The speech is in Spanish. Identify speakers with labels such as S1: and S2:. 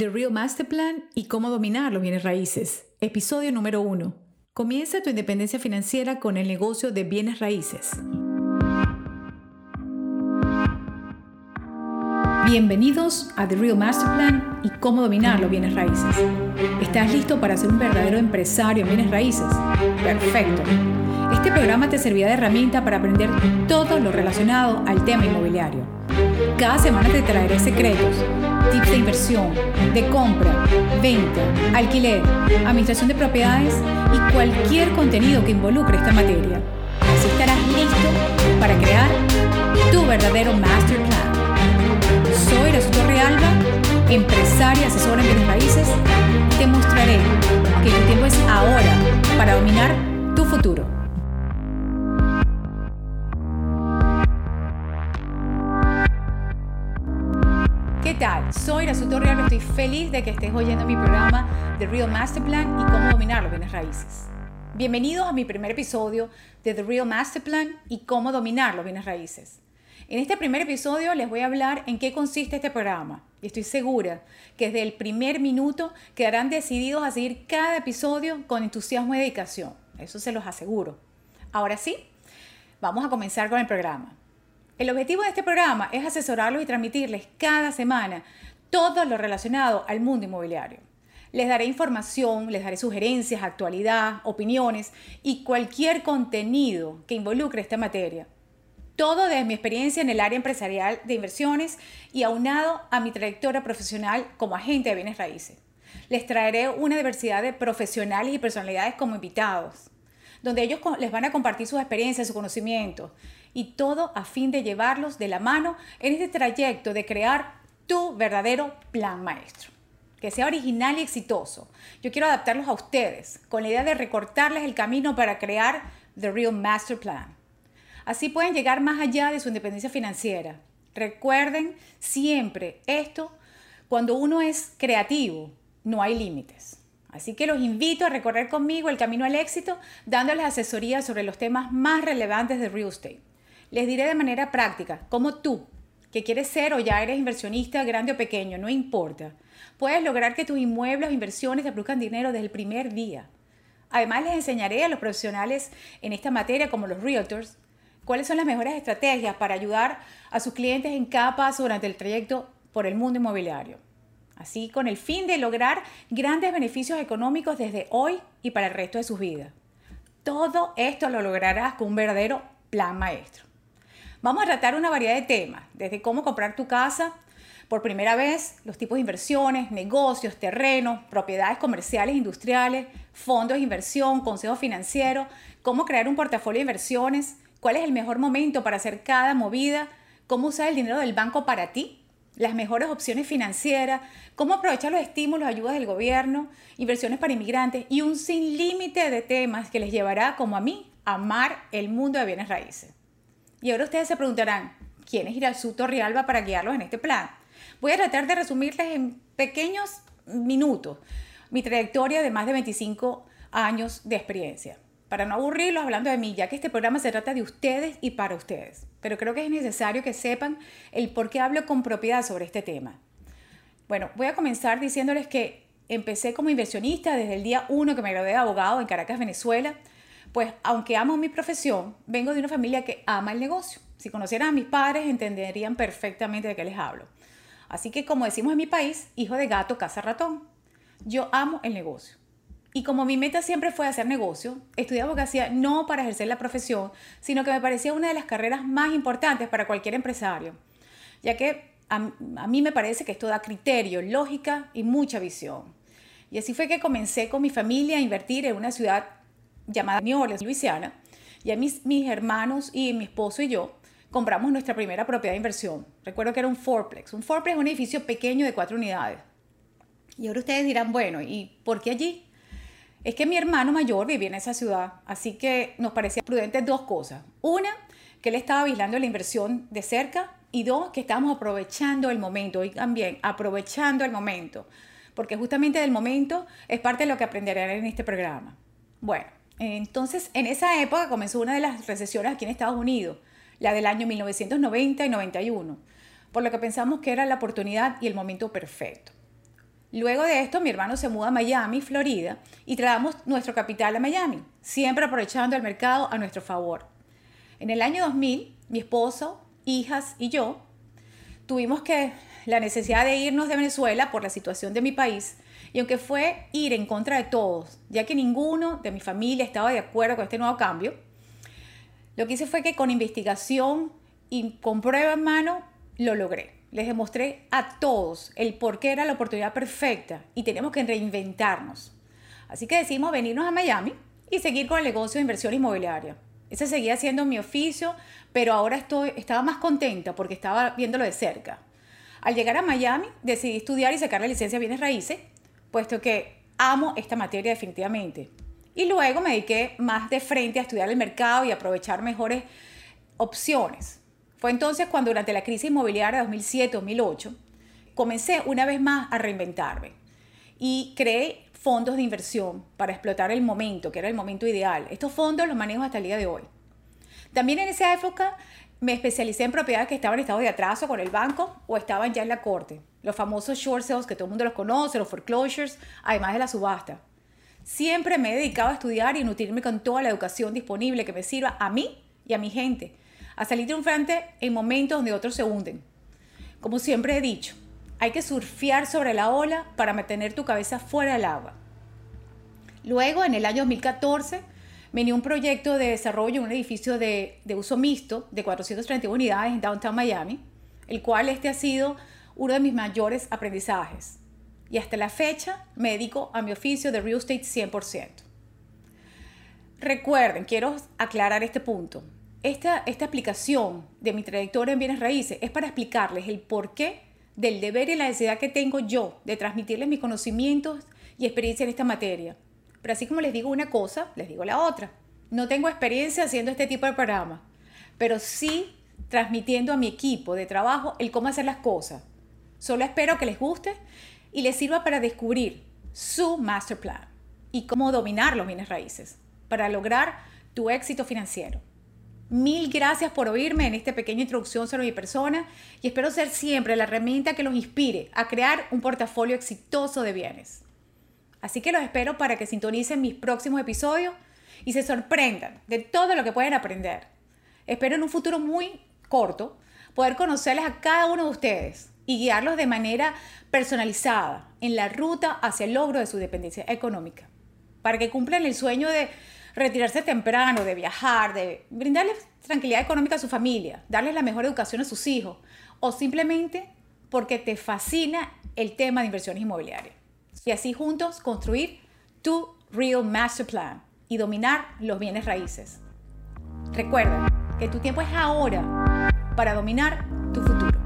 S1: The Real Master Plan y cómo dominar los bienes raíces. Episodio número 1. Comienza tu independencia financiera con el negocio de bienes raíces. Bienvenidos a The Real Master Plan y cómo dominar los bienes raíces. ¿Estás listo para ser un verdadero empresario en bienes raíces? Perfecto. Este programa te servirá de herramienta para aprender todo lo relacionado al tema inmobiliario. Cada semana te traeré secretos tips de inversión, de compra, venta, alquiler, administración de propiedades y cualquier contenido que involucre esta materia. Así estarás listo para crear tu verdadero master plan. Soy Rasuto Realba, empresaria asesora en bienes raíces. Te mostraré que tu tiempo es ahora para dominar tu futuro. Estoy feliz de que estés oyendo mi programa The Real Master Plan y cómo dominar los bienes raíces. Bienvenidos a mi primer episodio de The Real Master Plan y cómo dominar los bienes raíces. En este primer episodio les voy a hablar en qué consiste este programa y estoy segura que desde el primer minuto quedarán decididos a seguir cada episodio con entusiasmo y dedicación. Eso se los aseguro. Ahora sí, vamos a comenzar con el programa. El objetivo de este programa es asesorarlos y transmitirles cada semana todo lo relacionado al mundo inmobiliario. Les daré información, les daré sugerencias, actualidad, opiniones y cualquier contenido que involucre esta materia. Todo desde mi experiencia en el área empresarial de inversiones y aunado a mi trayectoria profesional como agente de bienes raíces. Les traeré una diversidad de profesionales y personalidades como invitados, donde ellos les van a compartir sus experiencias, sus conocimientos y todo a fin de llevarlos de la mano en este trayecto de crear tu verdadero plan maestro. Que sea original y exitoso. Yo quiero adaptarlos a ustedes con la idea de recortarles el camino para crear The Real Master Plan. Así pueden llegar más allá de su independencia financiera. Recuerden siempre esto, cuando uno es creativo, no hay límites. Así que los invito a recorrer conmigo el camino al éxito dándoles asesoría sobre los temas más relevantes de real estate. Les diré de manera práctica cómo tú, que quieres ser o ya eres inversionista grande o pequeño, no importa, puedes lograr que tus inmuebles o inversiones te produzcan dinero desde el primer día. Además les enseñaré a los profesionales en esta materia como los realtors cuáles son las mejores estrategias para ayudar a sus clientes en cada paso durante el trayecto por el mundo inmobiliario. Así con el fin de lograr grandes beneficios económicos desde hoy y para el resto de sus vidas. Todo esto lo lograrás con un verdadero plan maestro. Vamos a tratar una variedad de temas, desde cómo comprar tu casa por primera vez, los tipos de inversiones, negocios, terrenos, propiedades comerciales, industriales, fondos de inversión, consejos financieros, cómo crear un portafolio de inversiones, cuál es el mejor momento para hacer cada movida, cómo usar el dinero del banco para ti, las mejores opciones financieras, cómo aprovechar los estímulos, ayudas del gobierno, inversiones para inmigrantes y un sin límite de temas que les llevará, como a mí, a amar el mundo de bienes raíces. Y ahora ustedes se preguntarán, ¿quién es Irasu Torrialba para guiarlos en este plan? Voy a tratar de resumirles en pequeños minutos mi trayectoria de más de 25 años de experiencia. Para no aburrirlos hablando de mí, ya que este programa se trata de ustedes y para ustedes. Pero creo que es necesario que sepan el por qué hablo con propiedad sobre este tema. Bueno, voy a comenzar diciéndoles que empecé como inversionista desde el día 1 que me gradué de abogado en Caracas, Venezuela. Pues aunque amo mi profesión, vengo de una familia que ama el negocio. Si conocieran a mis padres, entenderían perfectamente de qué les hablo. Así que como decimos en mi país, hijo de gato, casa ratón. Yo amo el negocio. Y como mi meta siempre fue hacer negocio, estudié abogacía no para ejercer la profesión, sino que me parecía una de las carreras más importantes para cualquier empresario, ya que a mí me parece que esto da criterio, lógica y mucha visión. Y así fue que comencé con mi familia a invertir en una ciudad llamada New Orleans, Luisiana, y a mis, mis hermanos y mi esposo y yo compramos nuestra primera propiedad de inversión. Recuerdo que era un fourplex. Un fourplex es un edificio pequeño de cuatro unidades. Y ahora ustedes dirán, bueno, ¿y por qué allí? Es que mi hermano mayor vivía en esa ciudad, así que nos parecía prudente dos cosas. Una, que él estaba vigilando la inversión de cerca y dos, que estábamos aprovechando el momento, y también aprovechando el momento, porque justamente del momento es parte de lo que aprenderán en este programa. Bueno, entonces, en esa época comenzó una de las recesiones aquí en Estados Unidos, la del año 1990 y 91, por lo que pensamos que era la oportunidad y el momento perfecto. Luego de esto, mi hermano se muda a Miami, Florida, y traemos nuestro capital a Miami, siempre aprovechando el mercado a nuestro favor. En el año 2000, mi esposo, hijas y yo tuvimos que la necesidad de irnos de Venezuela por la situación de mi país, y aunque fue ir en contra de todos, ya que ninguno de mi familia estaba de acuerdo con este nuevo cambio, lo que hice fue que con investigación y con prueba en mano lo logré les demostré a todos el por qué era la oportunidad perfecta y tenemos que reinventarnos. Así que decidimos venirnos a Miami y seguir con el negocio de inversión inmobiliaria. Ese seguía siendo mi oficio, pero ahora estoy, estaba más contenta porque estaba viéndolo de cerca. Al llegar a Miami decidí estudiar y sacar la licencia de bienes raíces, puesto que amo esta materia definitivamente. Y luego me dediqué más de frente a estudiar el mercado y aprovechar mejores opciones. Fue entonces cuando durante la crisis inmobiliaria de 2007-2008 comencé una vez más a reinventarme y creé fondos de inversión para explotar el momento, que era el momento ideal. Estos fondos los manejo hasta el día de hoy. También en esa época me especialicé en propiedades que estaban en estado de atraso con el banco o estaban ya en la corte. Los famosos short sales que todo el mundo los conoce, los foreclosures, además de la subasta. Siempre me he dedicado a estudiar y nutrirme con toda la educación disponible que me sirva a mí y a mi gente a salir triunfante en momentos donde otros se hunden. Como siempre he dicho, hay que surfear sobre la ola para mantener tu cabeza fuera del agua. Luego, en el año 2014, venía un proyecto de desarrollo en un edificio de, de, uso mixto de 431 unidades en Downtown Miami, el cual este ha sido uno de mis mayores aprendizajes. Y hasta la fecha me dedico a mi oficio de real estate 100%. Recuerden, quiero aclarar este punto esta, esta aplicación de mi trayectoria en bienes raíces es para explicarles el porqué del deber y la necesidad que tengo yo de transmitirles mis conocimientos y experiencia en esta materia. Pero así como les digo una cosa, les digo la otra. No tengo experiencia haciendo este tipo de programa, pero sí transmitiendo a mi equipo de trabajo el cómo hacer las cosas. Solo espero que les guste y les sirva para descubrir su master plan y cómo dominar los bienes raíces para lograr tu éxito financiero. Mil gracias por oírme en esta pequeña introducción sobre mi persona y espero ser siempre la herramienta que los inspire a crear un portafolio exitoso de bienes. Así que los espero para que sintonicen mis próximos episodios y se sorprendan de todo lo que pueden aprender. Espero en un futuro muy corto poder conocerles a cada uno de ustedes y guiarlos de manera personalizada en la ruta hacia el logro de su dependencia económica, para que cumplan el sueño de retirarse temprano, de viajar, de brindarles tranquilidad económica a su familia, darles la mejor educación a sus hijos, o simplemente porque te fascina el tema de inversiones inmobiliarias. Y así juntos construir tu Real Master Plan y dominar los bienes raíces. Recuerda que tu tiempo es ahora para dominar tu futuro.